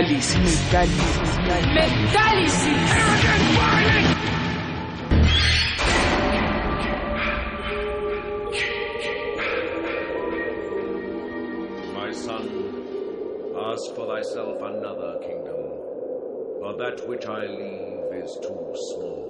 Metálisis. Metálisis. Metálisis. My son, ask for thyself another kingdom, for that which I leave is too small.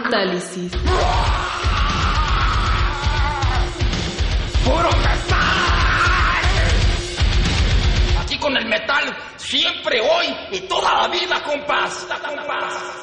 Metálisis. ¡Puro metal! Aquí con el metal, siempre, hoy y toda la vida, compás. Compás.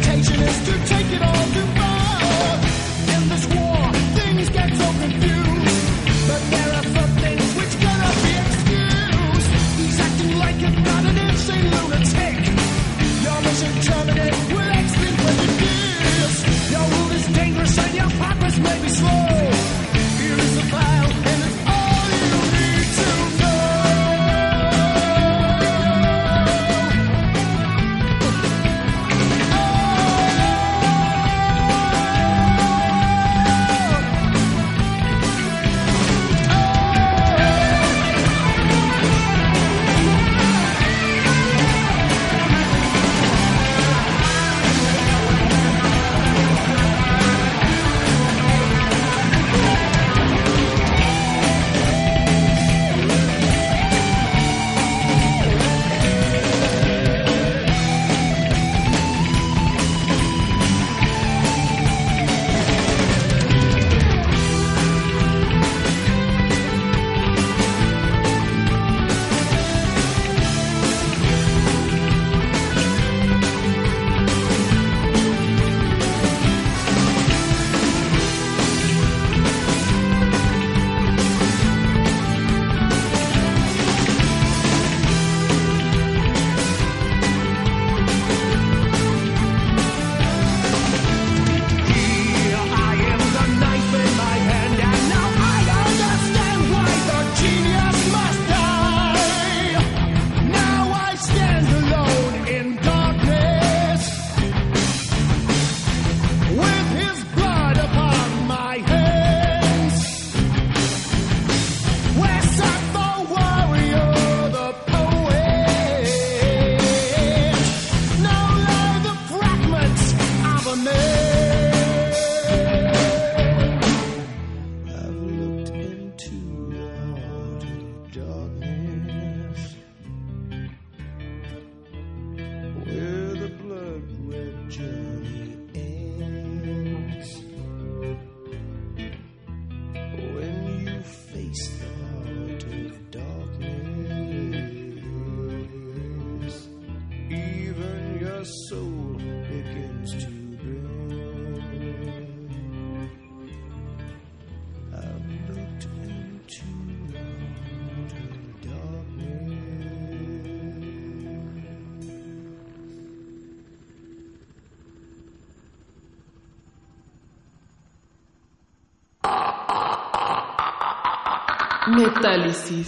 Temptation is to take it all análisis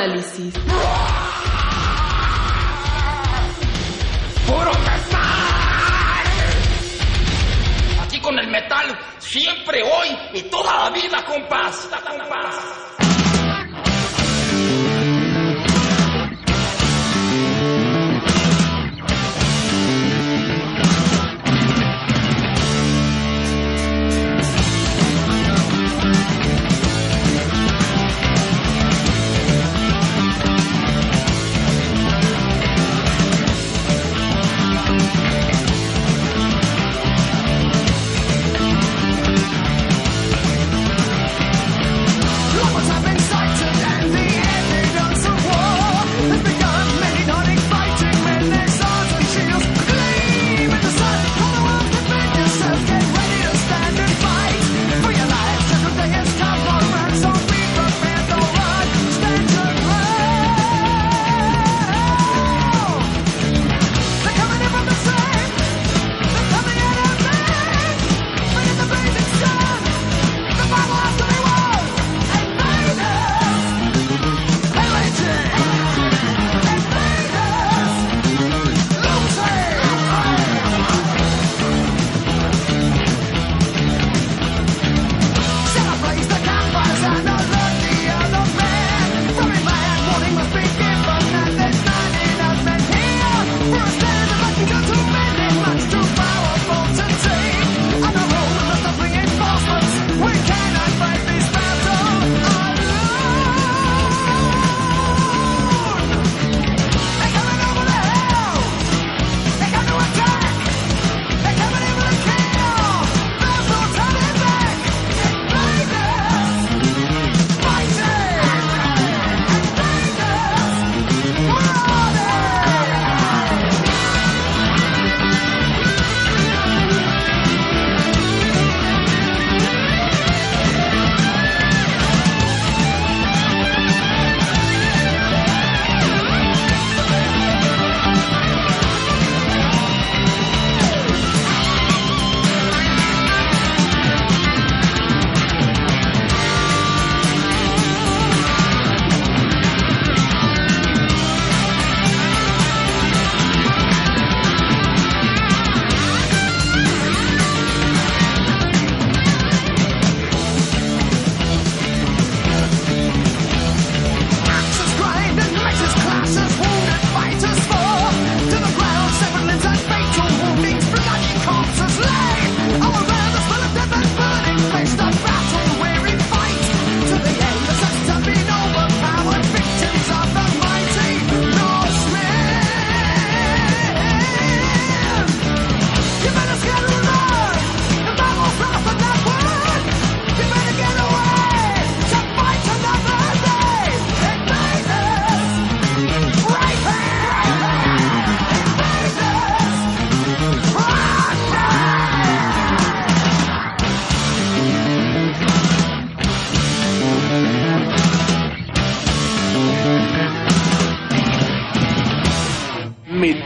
análisis. ¡Puro Aquí con el metal, siempre, hoy y toda la vida, compás. Compás.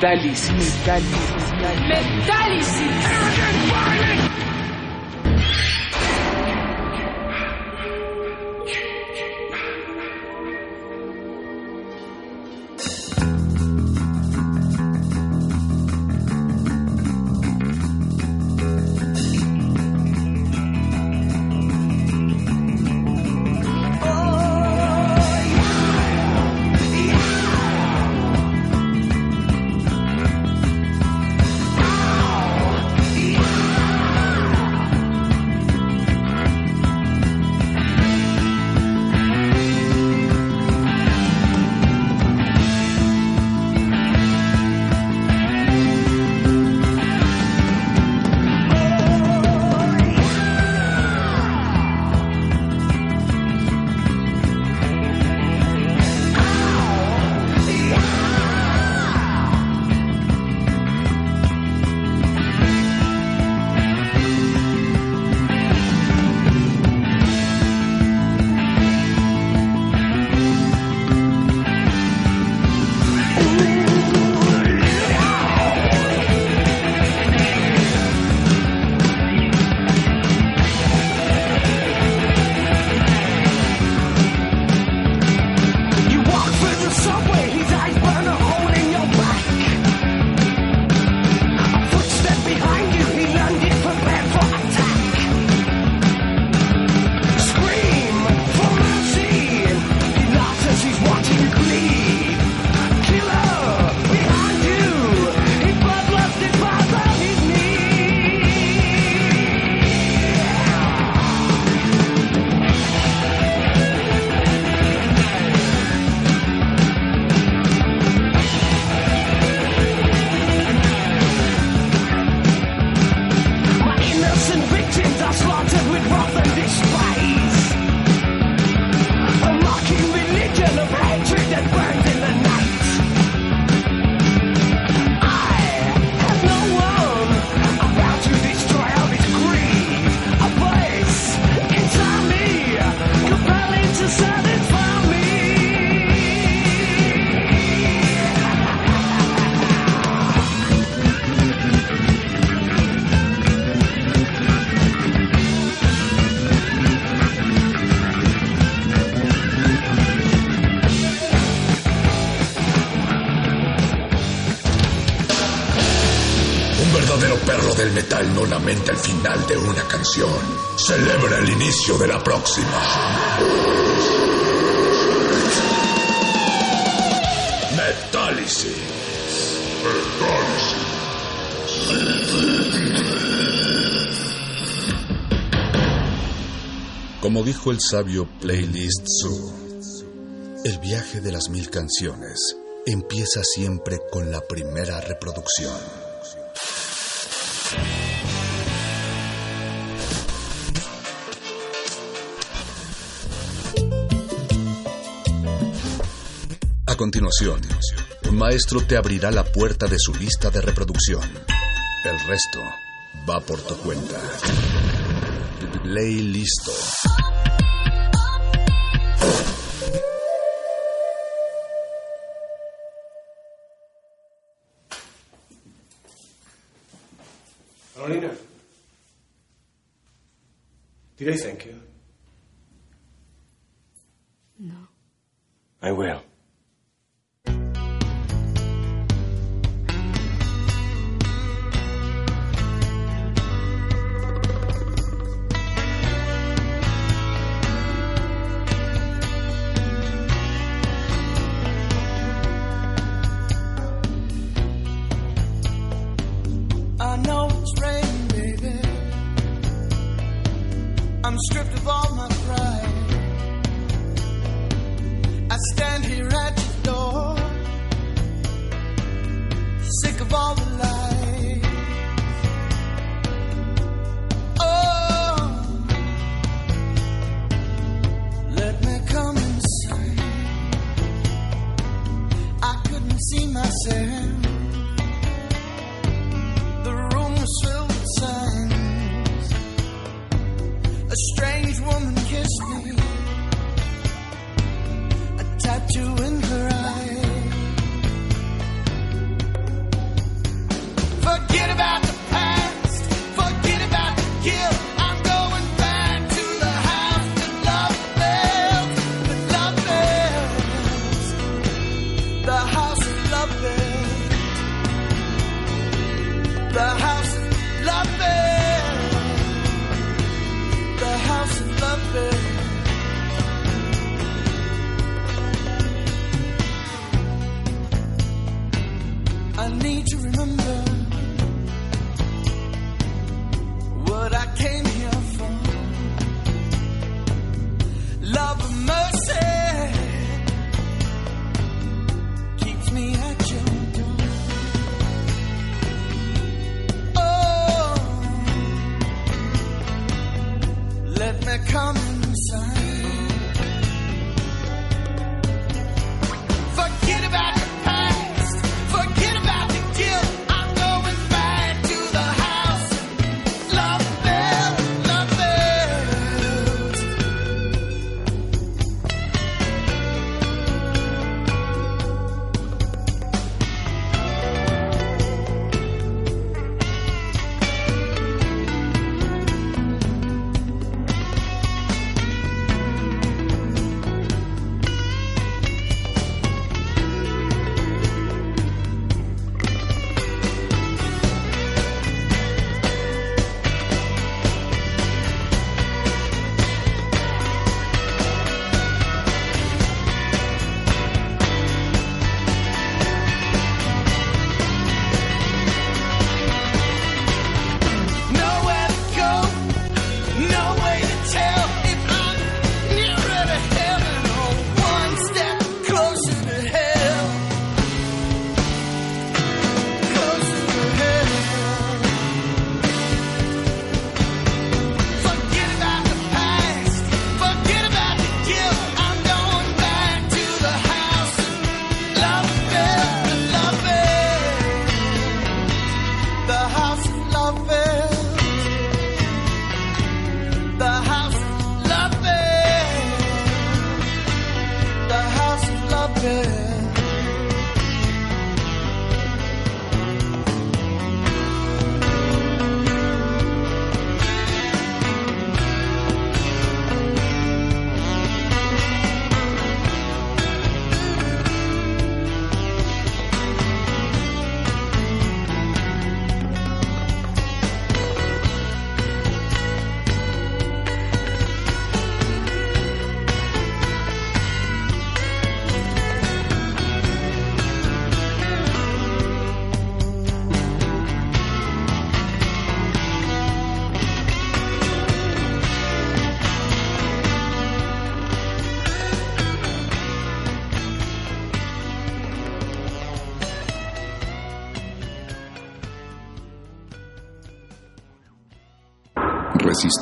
Metálisis. Metálisis. Metálisis. de una canción celebra el inicio de la próxima. Metálisis. Como dijo el sabio Playlist Zoo, el viaje de las mil canciones empieza siempre con la primera reproducción. A continuación, un maestro te abrirá la puerta de su lista de reproducción. El resto va por tu cuenta. Play listo. Carolina. Did I thank you? No. I will.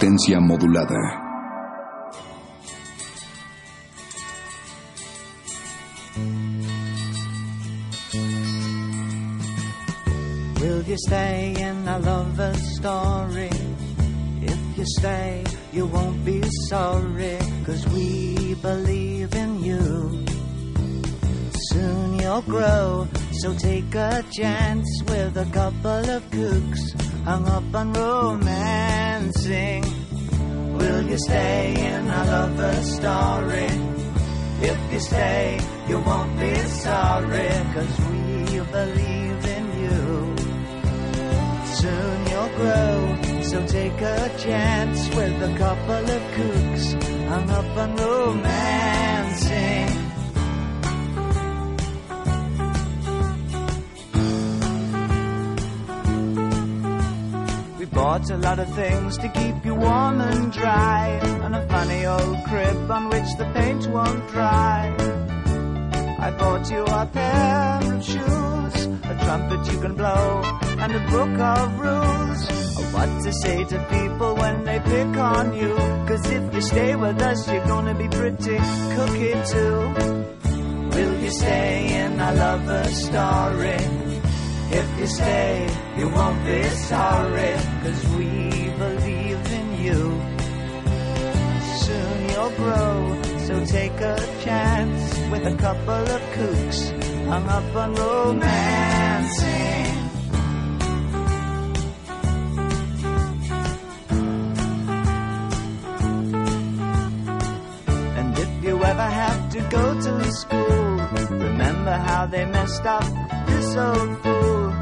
Resistencia modulada. Sorry, cause we believe in you. Soon you'll grow, so take a chance with a couple of kooks hung up on romancing. We bought a lot of things to keep and a book of rules of what to say to people when they pick on you. Cause if you stay with us, you're gonna be pretty cookie too. Will you stay in a lover story? If you stay, you won't be sorry, cause we believe in you. Soon you'll grow, so take a chance with a couple of kooks hung up on romancing. Up this old fool.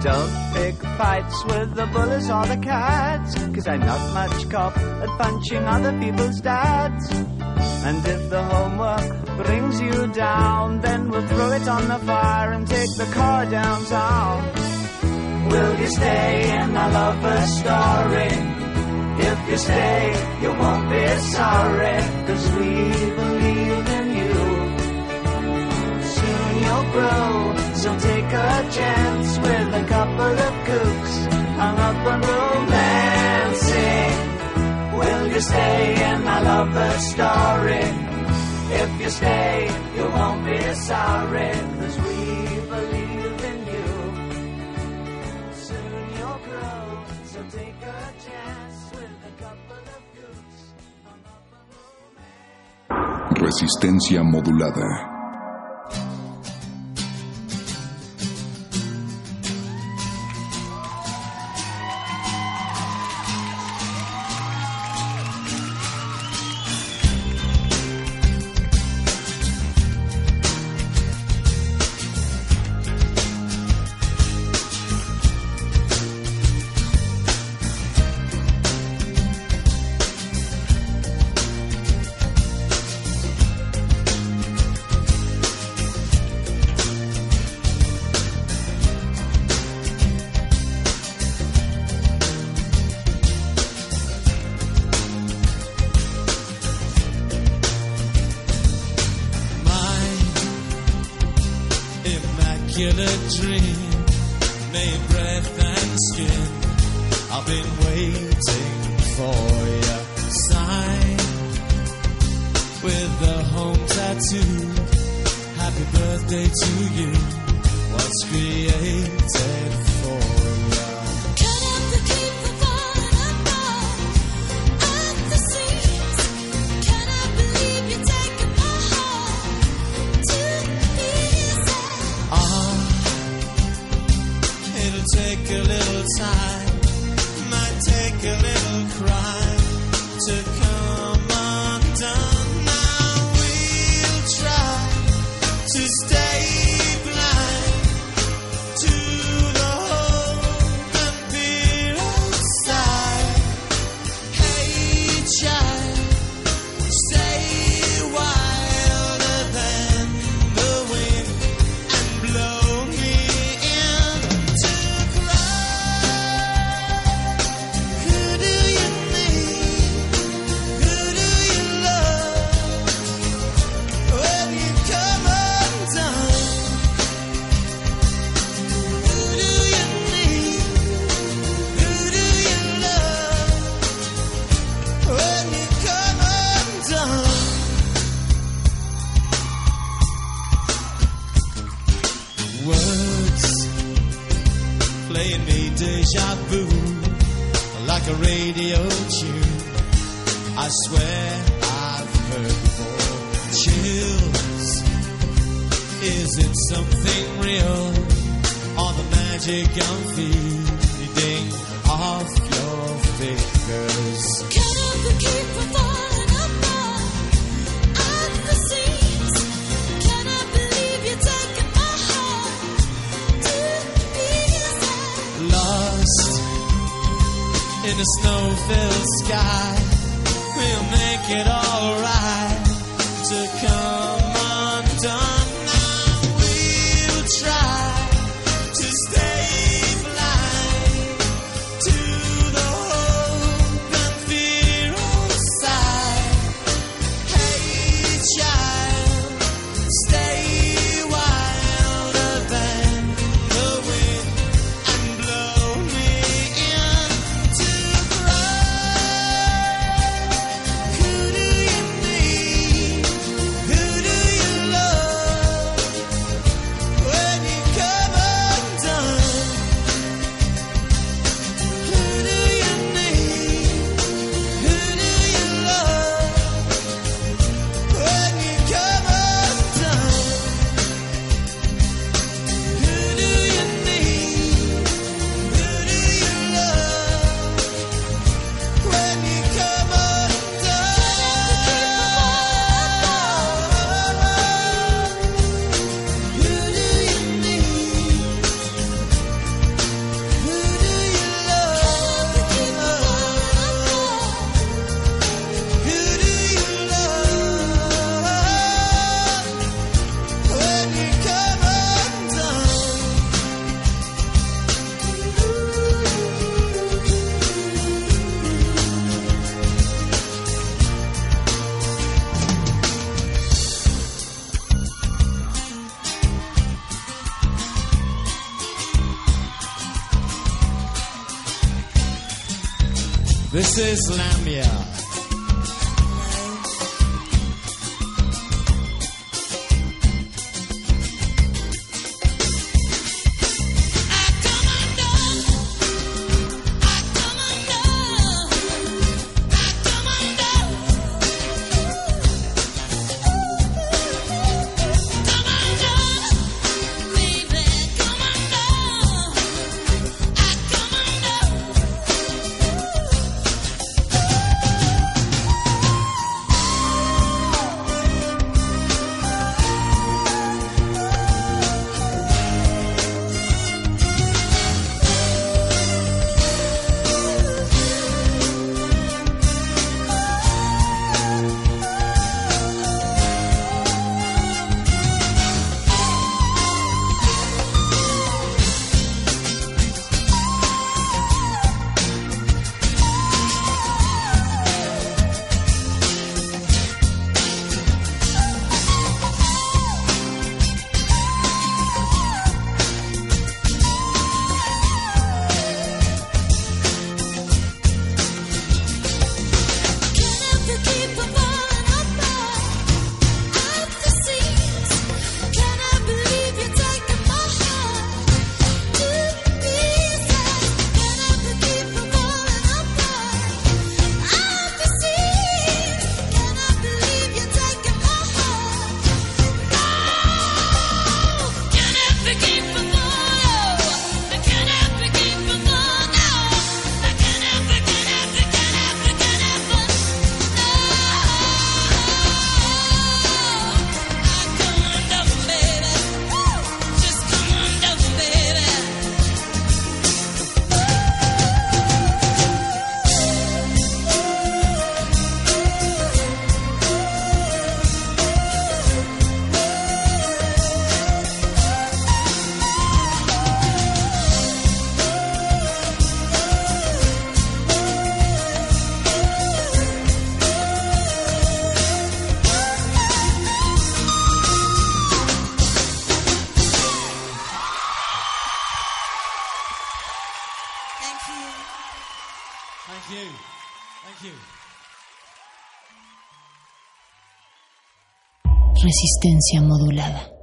Don't pick fights with the bullies or the cats, cause I'm not much cop at punching other people's dads. And if the homework brings you down, then we'll throw it on the fire and take the car downtown. Will you stay in a lover story? If you stay, you won't be sorry, cause we believe Grow, so take a chance with a couple of kooks hung up on romancing. Will you stay in a lover story? If you stay, you won't be sorry, cause we believe in you. Soon you'll grow, so take a chance with a couple of hung up on Resistencia modulada. in a snow-filled sky. We'll make it alright. resistencia modulada.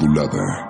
Modulada.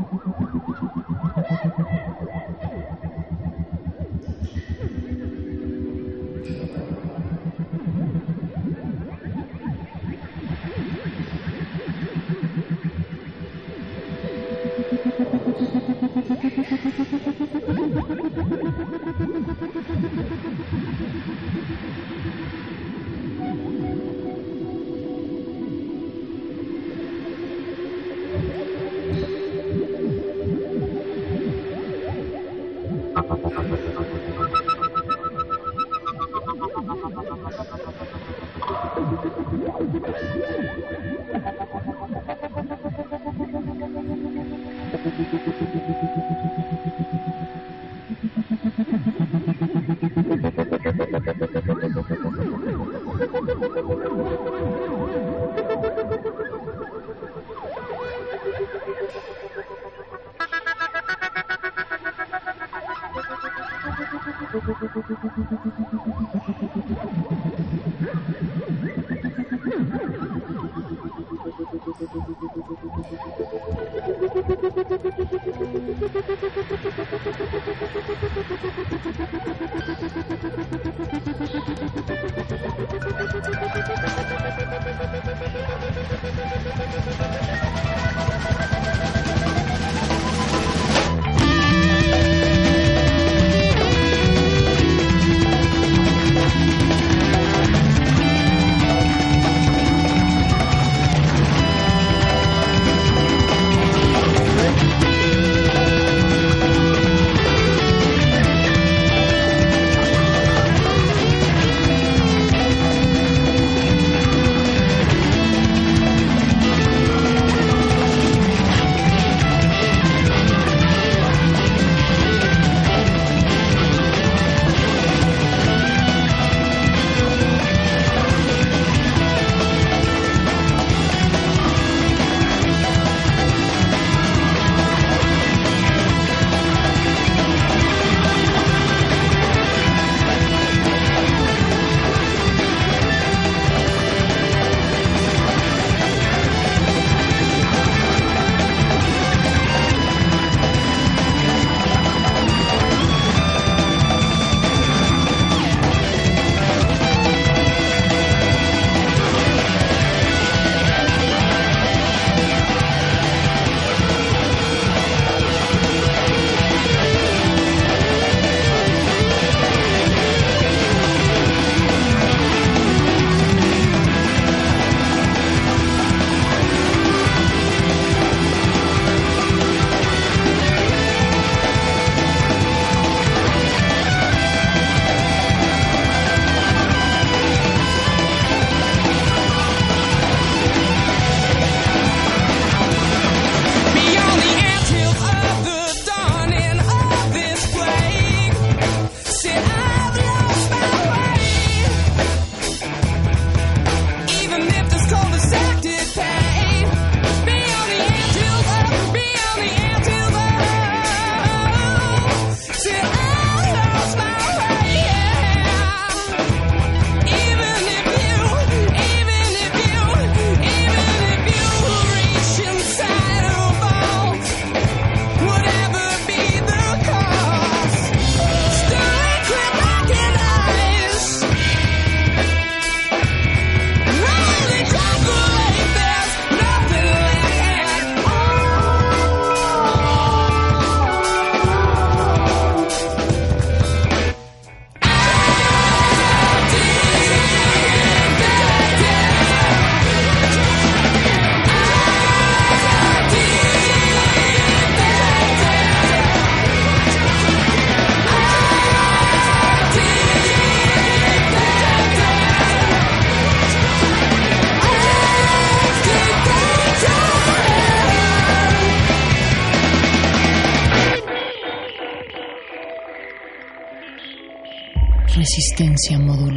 Resistencia modulada.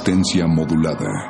Resistencia modulada.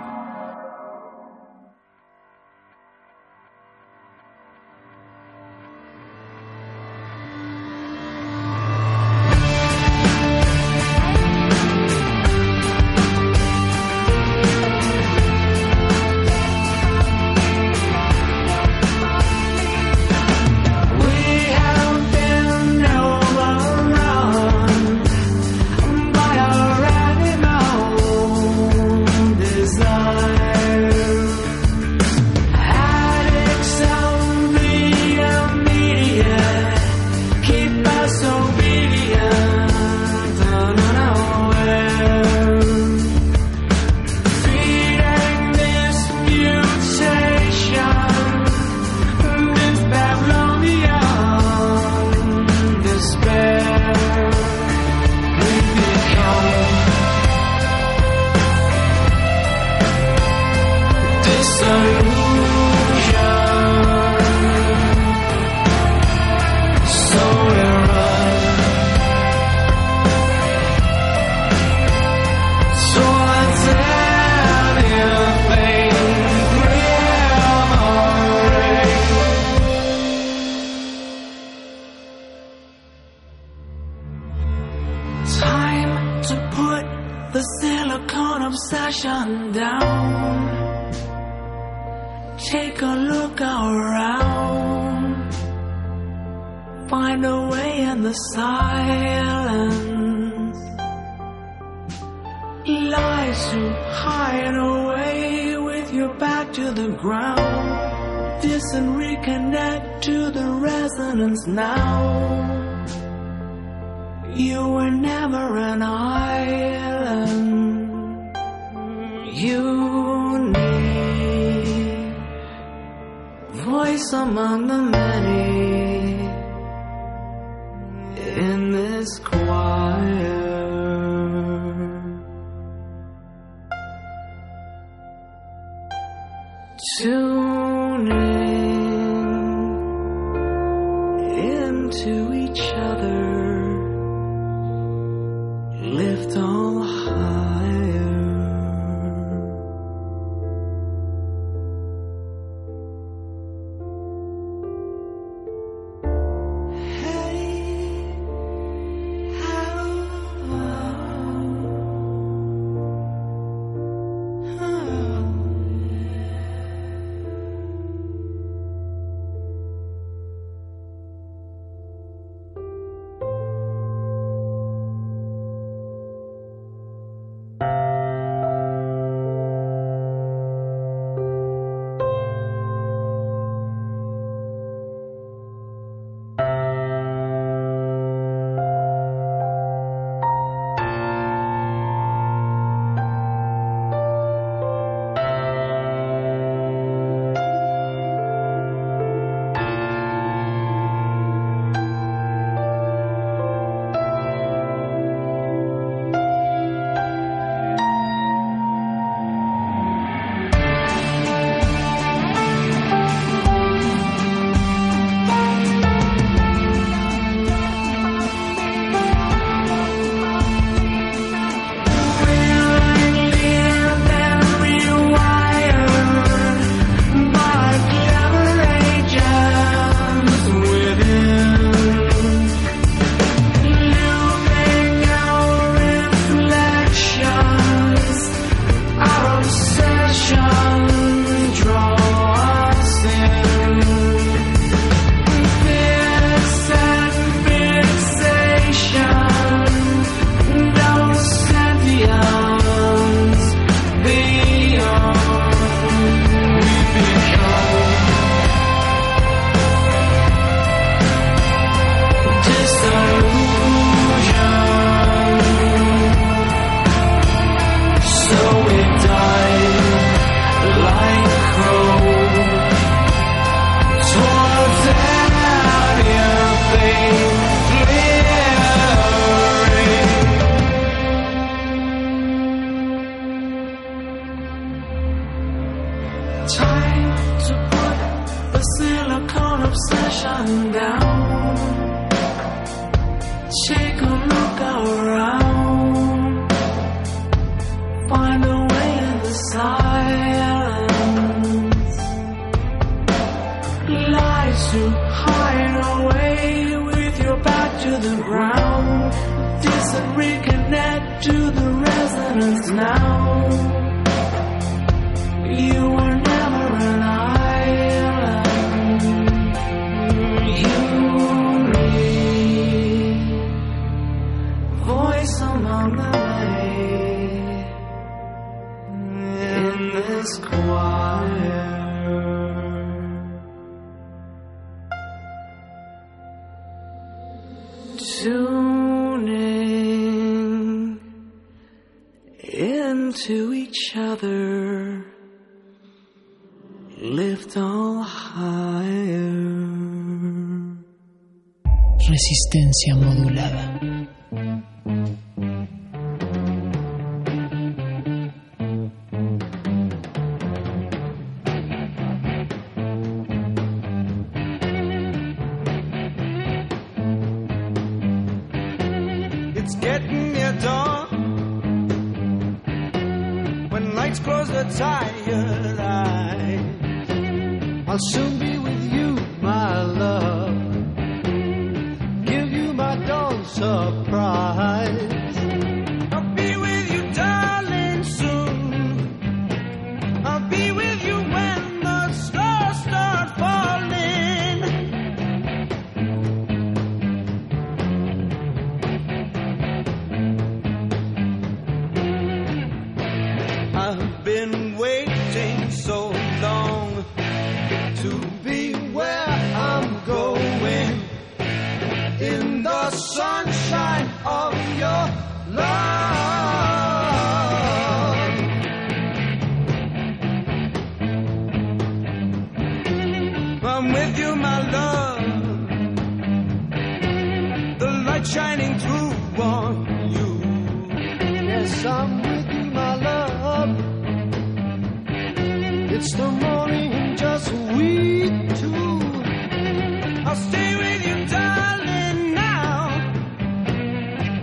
resistencia modulada.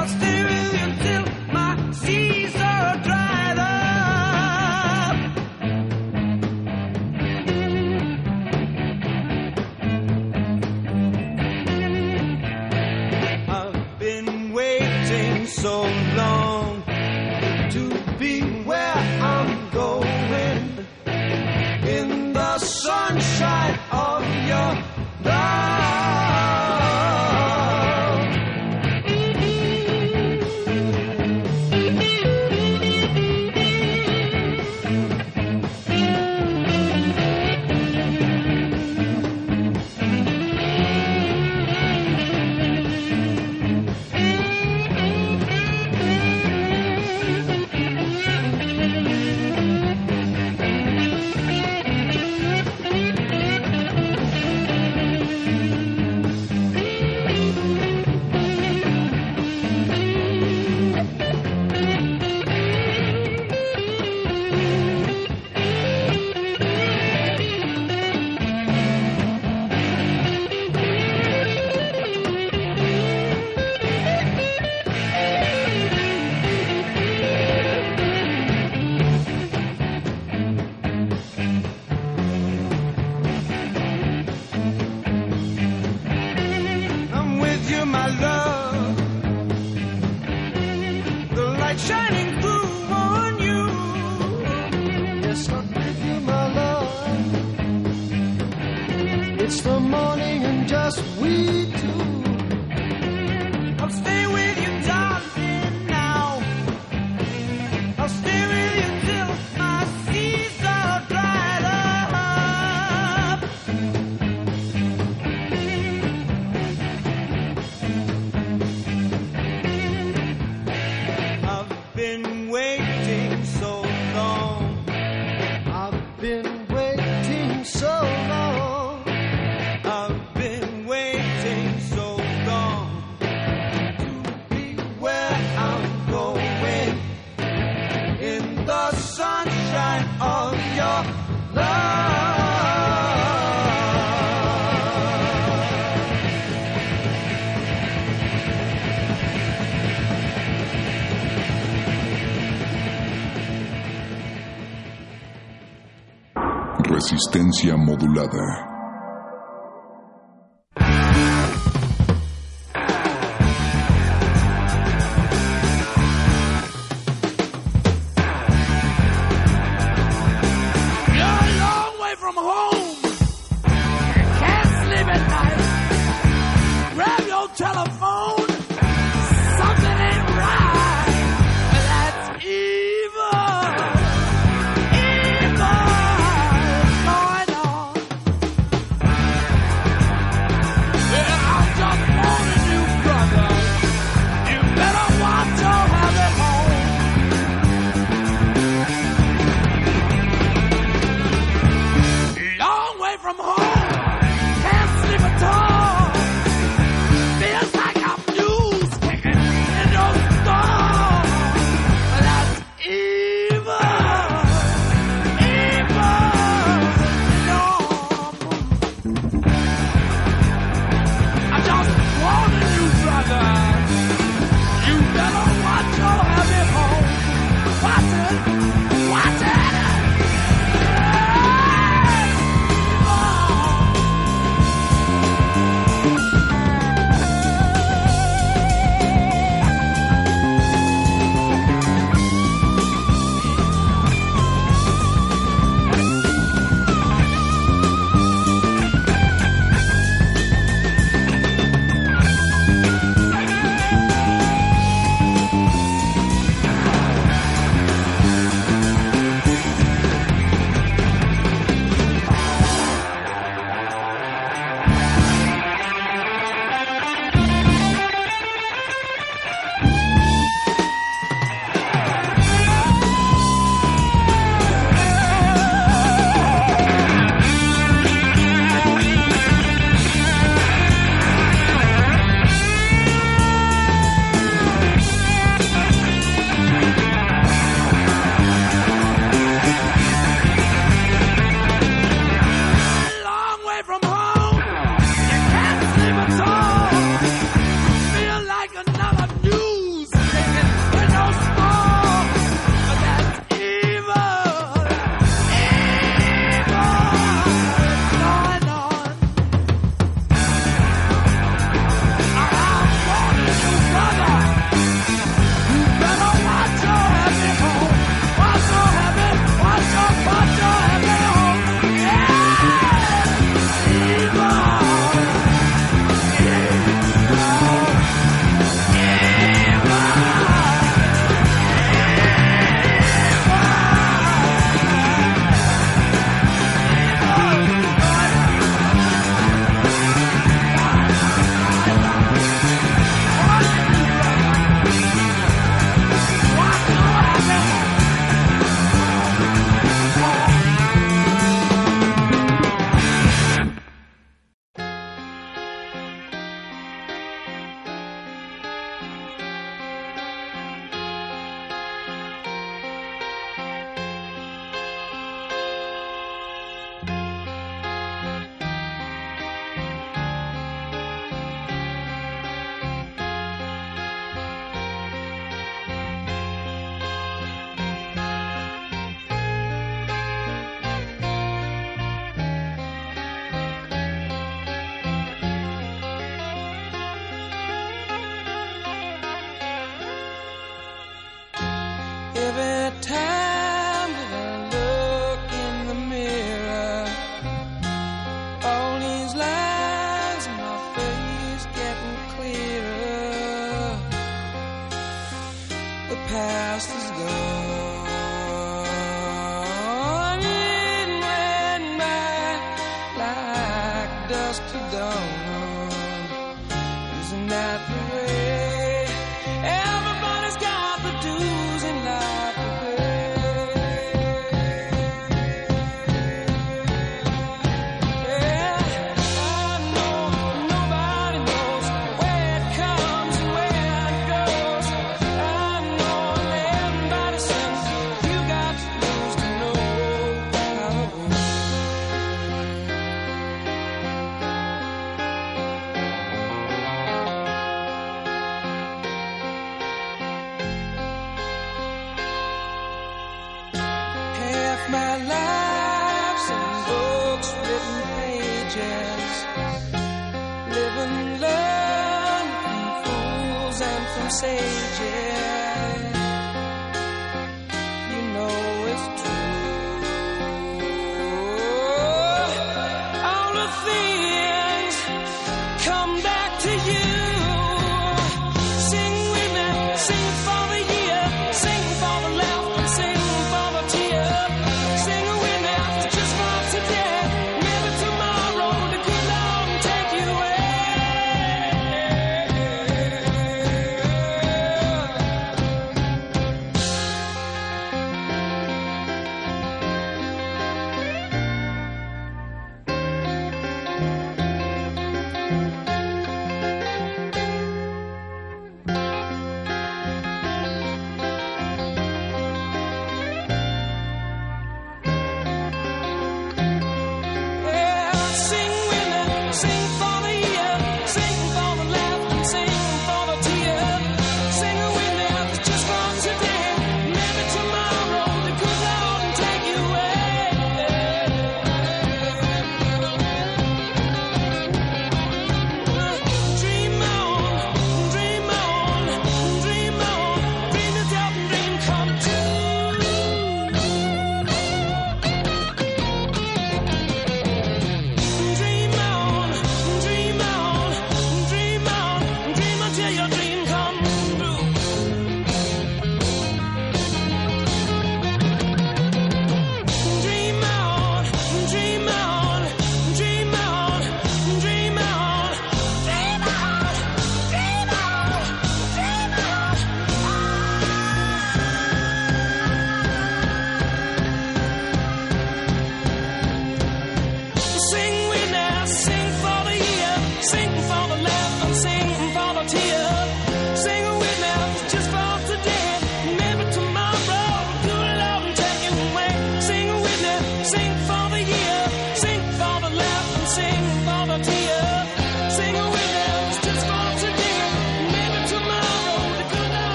I'll stay with you until my sea. modulada.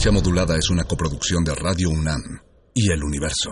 Resistencia Modulada es una coproducción de Radio UNAM y El Universo.